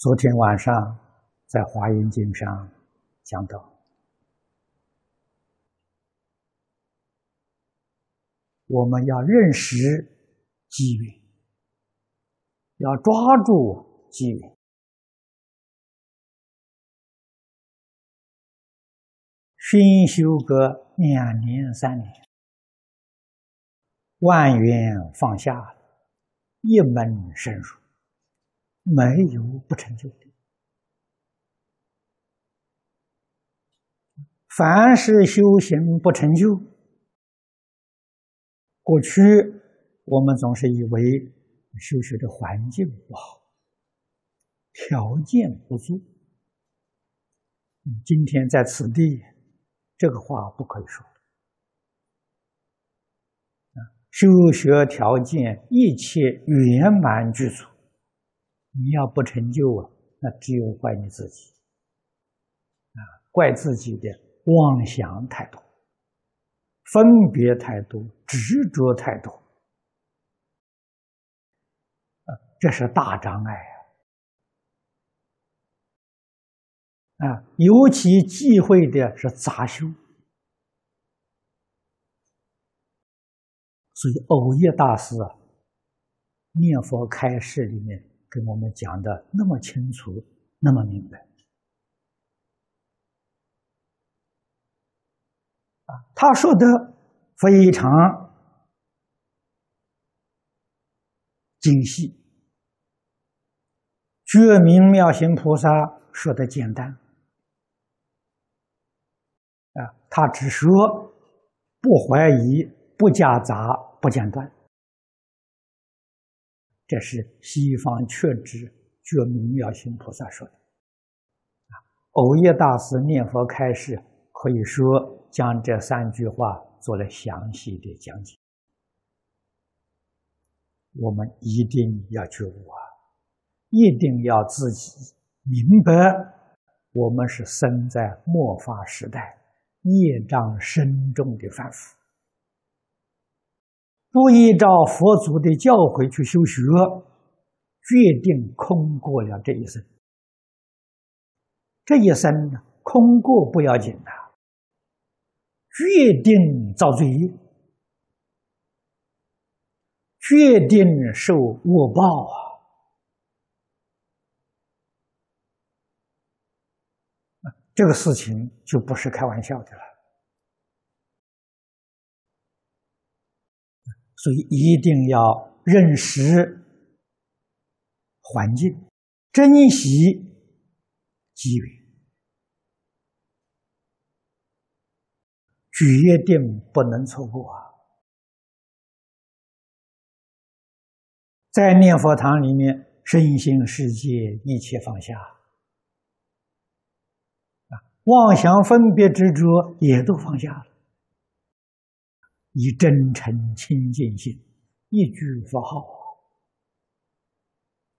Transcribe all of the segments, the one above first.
昨天晚上在华严经上讲到，我们要认识机缘，要抓住机缘，熏修个两年三年，万缘放下，一门深入。没有不成就的，凡是修行不成就，过去我们总是以为修学的环境不好，条件不足。今天在此地，这个话不可以说。修学条件一切圆满具足。你要不成就啊，那只有怪你自己，啊，怪自己的妄想太多，分别太多，执着太多，啊，这是大障碍啊！啊，尤其忌讳的是杂修，所以偶业大师啊，念佛开示里面。跟我们讲的那么清楚，那么明白，啊，他说的非常精细。觉明妙行菩萨说的简单，啊，他只说不怀疑、不夹杂、不间断。这是西方确知觉明妙心菩萨说的。啊，藕叶大师念佛开示，可以说将这三句话做了详细的讲解。我们一定要觉悟啊，一定要自己明白，我们是生在末法时代，业障深重的凡夫。不依照佛祖的教诲去修学，决定空过了这一生。这一生空过不要紧的，决定遭罪，决定受恶报啊！这个事情就不是开玩笑的了。所以一定要认识环境，珍惜机缘，决定不能错过啊！在念佛堂里面，身心世界一切放下，妄想分别执着也都放下了。以真诚清净心，一句佛号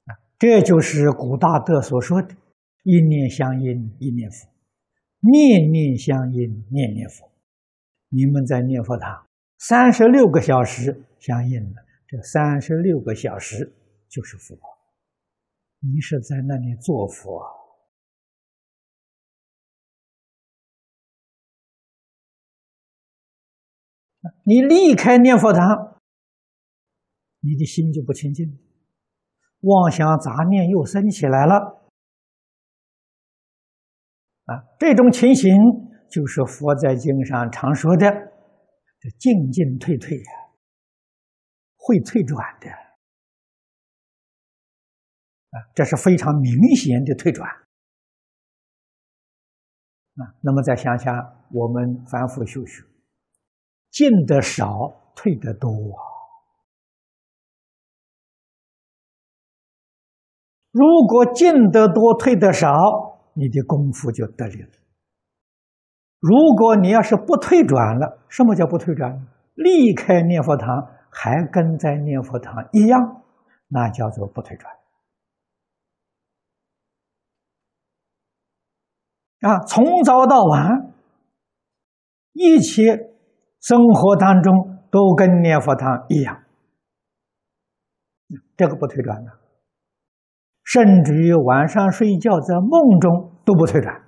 啊，这就是古大德所说的“一念相应一念佛，念念相应念念佛”。你们在念佛堂三十六个小时相应了，这三十六个小时就是佛，你是在那里做佛。啊你离开念佛堂，你的心就不清净，妄想杂念又升起来了。啊，这种情形就是佛在经上常说的“这进进退退呀，会退转的”。啊，这是非常明显的退转。啊，那么再想想我们反复修学。进的少，退的多！如果进得多，退的少，你的功夫就得力了。如果你要是不退转了，什么叫不退转？离开念佛堂，还跟在念佛堂一样，那叫做不退转。啊，从早到晚，一切。生活当中都跟念佛堂一样，这个不退转的。甚至于晚上睡觉在梦中都不退转，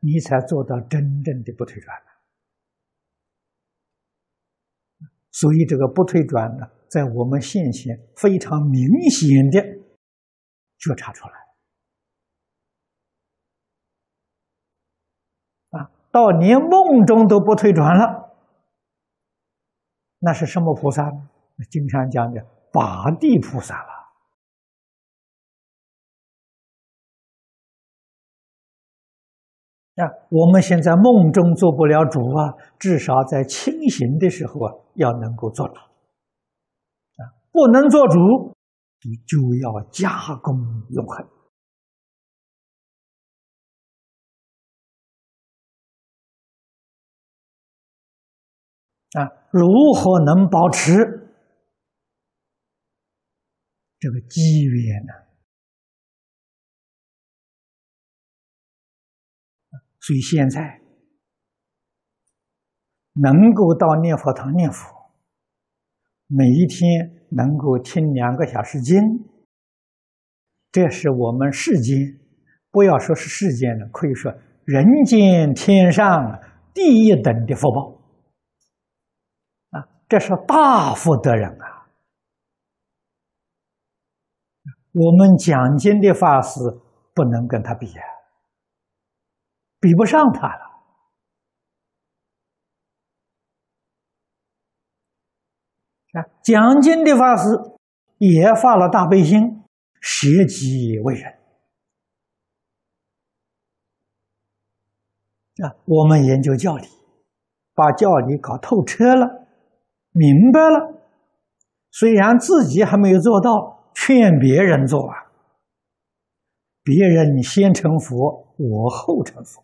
你才做到真正的不退转所以这个不退转呢，在我们现前非常明显的觉察出来。啊，到连梦中都不退转了，那是什么菩萨呢？经常讲的八地菩萨了。啊，我们现在梦中做不了主啊，至少在清醒的时候啊，要能够做主。啊，不能做主，你就要加功永恒。啊，如何能保持这个机缘呢？所以现在能够到念佛堂念佛，每一天能够听两个小时经，这是我们世间不要说是世间了，可以说人间天上第一等的福报！这是大福德人啊！我们讲经的法师不能跟他比啊！比不上他了啊！讲经的法师也发了大悲心，舍己为人啊！我们研究教理，把教理搞透彻了，明白了，虽然自己还没有做到，劝别人做啊！别人先成佛，我后成佛。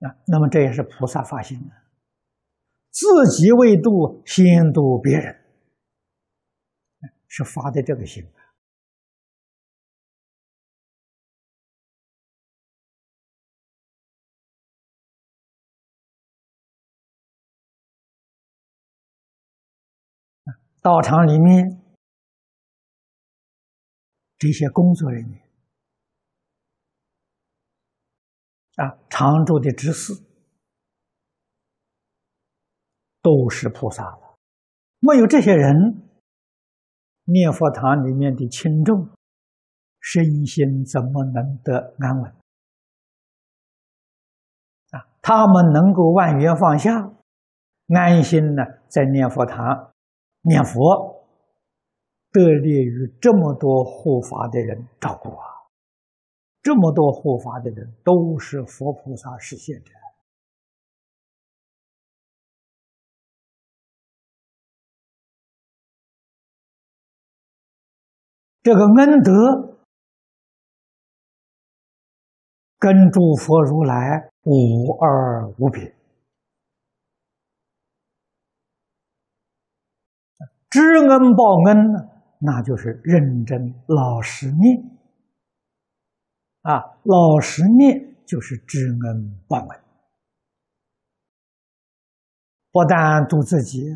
啊，那么这也是菩萨发心的，自己未度，先度别人，是发的这个心道场里面这些工作人员。啊，常住的执事都是菩萨了，没有这些人，念佛堂里面的轻重身心怎么能得安稳？啊，他们能够万缘放下，安心呢，在念佛堂念佛，得利于这么多护法的人照顾啊。这么多护法的人都是佛菩萨实现的，这个恩德跟诸佛如来无二无别，知恩报恩呢，那就是认真老实念。啊，老实念就是知恩报恩，不但度自己，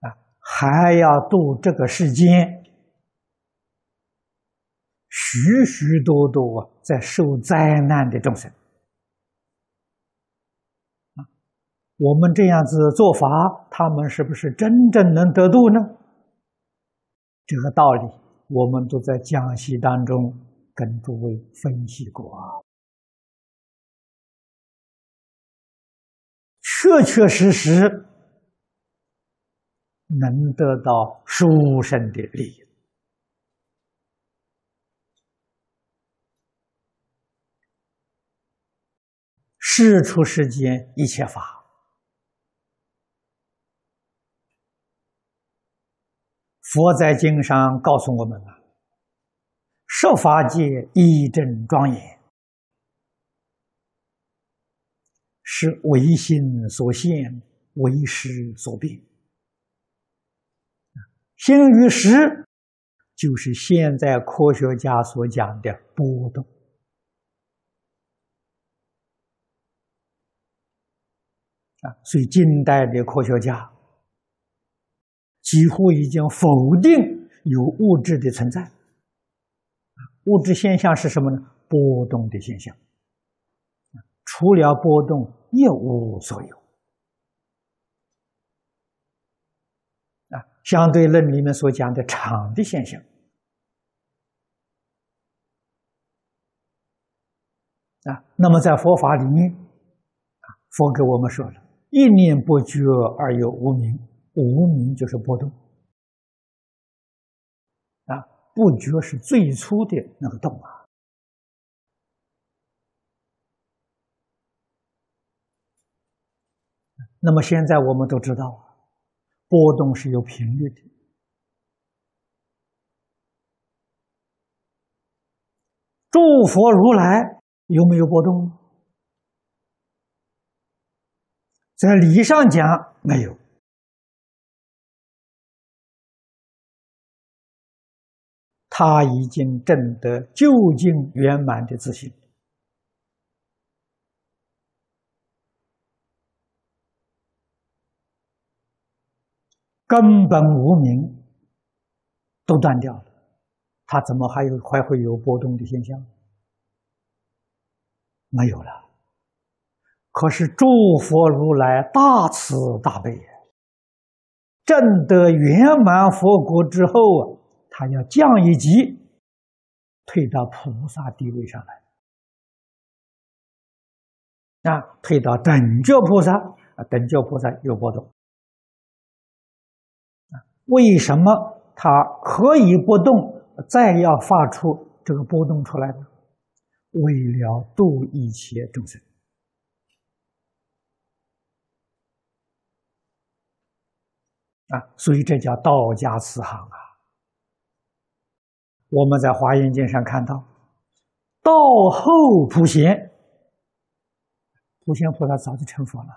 啊，还要度这个世间许许多多在受灾难的众生。我们这样子做法，他们是不是真正能得度呢？这个道理。我们都在讲习当中跟诸位分析过啊，确确实实能得到殊胜的利益。事出世间一切法。佛在经上告诉我们了：设法界一正庄严，是唯心所现，唯识所变。心与识，就是现在科学家所讲的波动啊。所以，近代的科学家。几乎已经否定有物质的存在。物质现象是什么呢？波动的现象。除了波动，一无所有。啊，相对论里面所讲的场的现象。啊，那么在佛法里面，佛给我们说了：一念不觉而有无明，无明就是波动。啊，不觉是最初的那个动啊。那么现在我们都知道，波动是有频率的。诸佛如来有没有波动？在理上讲没有，他已经证得究竟圆满的自信。根本无名都断掉了，他怎么还有还会有波动的现象？没有了。可是诸佛如来大慈大悲，证得圆满佛果之后啊，他要降一级，退到菩萨地位上来，啊，退到等觉菩萨啊，等觉菩萨有波动。为什么他可以不动，再要发出这个波动出来呢？为了度一切众生啊！所以这叫道家慈航啊！我们在华严经上看到，道后普贤，普贤菩萨早就成佛了，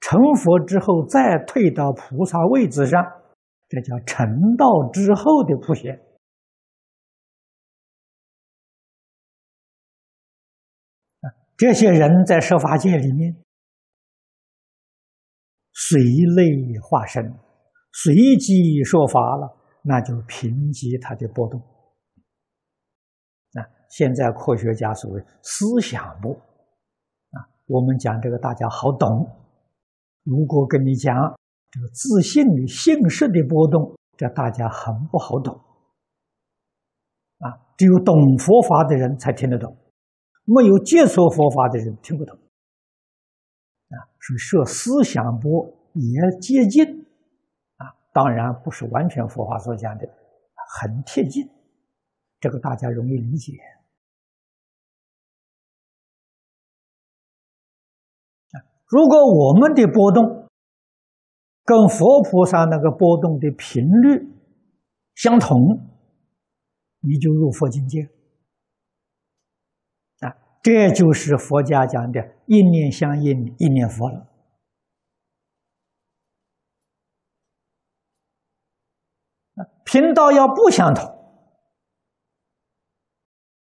成佛之后再退到菩萨位置上。这叫成道之后的普贤！这些人在设法界里面随类化身，随机说法了，那就平息它的波动。那现在科学家所谓思想波啊，我们讲这个大家好懂。如果跟你讲。这个自信与性识的波动，这大家很不好懂啊！只有懂佛法的人才听得懂，没有接触佛法的人听不懂啊。所以设思想波也接近，当然不是完全佛法所讲的很贴近，这个大家容易理解。如果我们的波动，跟佛菩萨那个波动的频率相同，你就入佛境界啊！这就是佛家讲的“一念相应，一念佛”了。频道要不相同，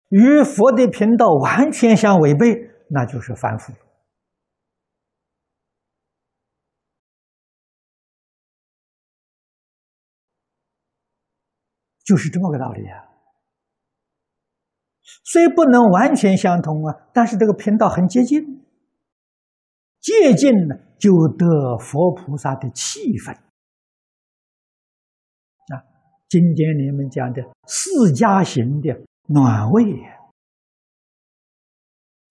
与佛的频道完全相违背，那就是凡夫。就是这么个道理啊，虽不能完全相同啊，但是这个频道很接近，接近呢就得佛菩萨的气氛。经典里面讲的四家行的暖胃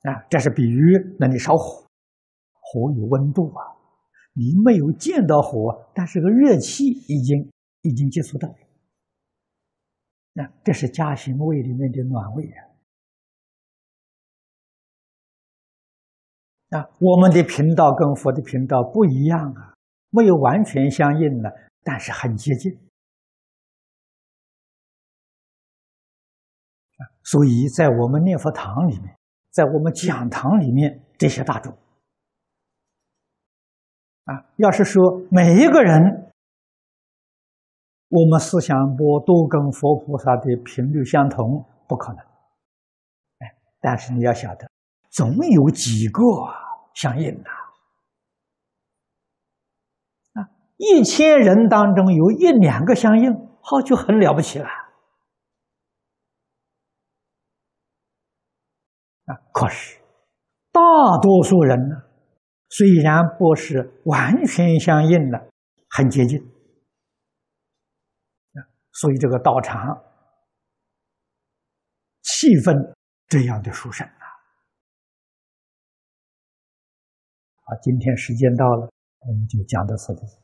啊，这是比喻那里烧火，火有温度啊，你没有见到火，但是个热气已经已经接触到了。那这是家行位里面的暖位啊！啊，我们的频道跟佛的频道不一样啊，没有完全相应的，但是很接近所以在我们念佛堂里面，在我们讲堂里面，这些大众啊，要是说每一个人。我们思想波都跟佛菩萨的频率相同，不可能。哎，但是你要晓得，总有几个相应的。啊，一千人当中有一两个相应，好就很了不起了。啊，可是大多数人呢，虽然不是完全相应的，很接近。所以这个道场气氛这样的殊胜啊！好，今天时间到了，我们就讲到此里。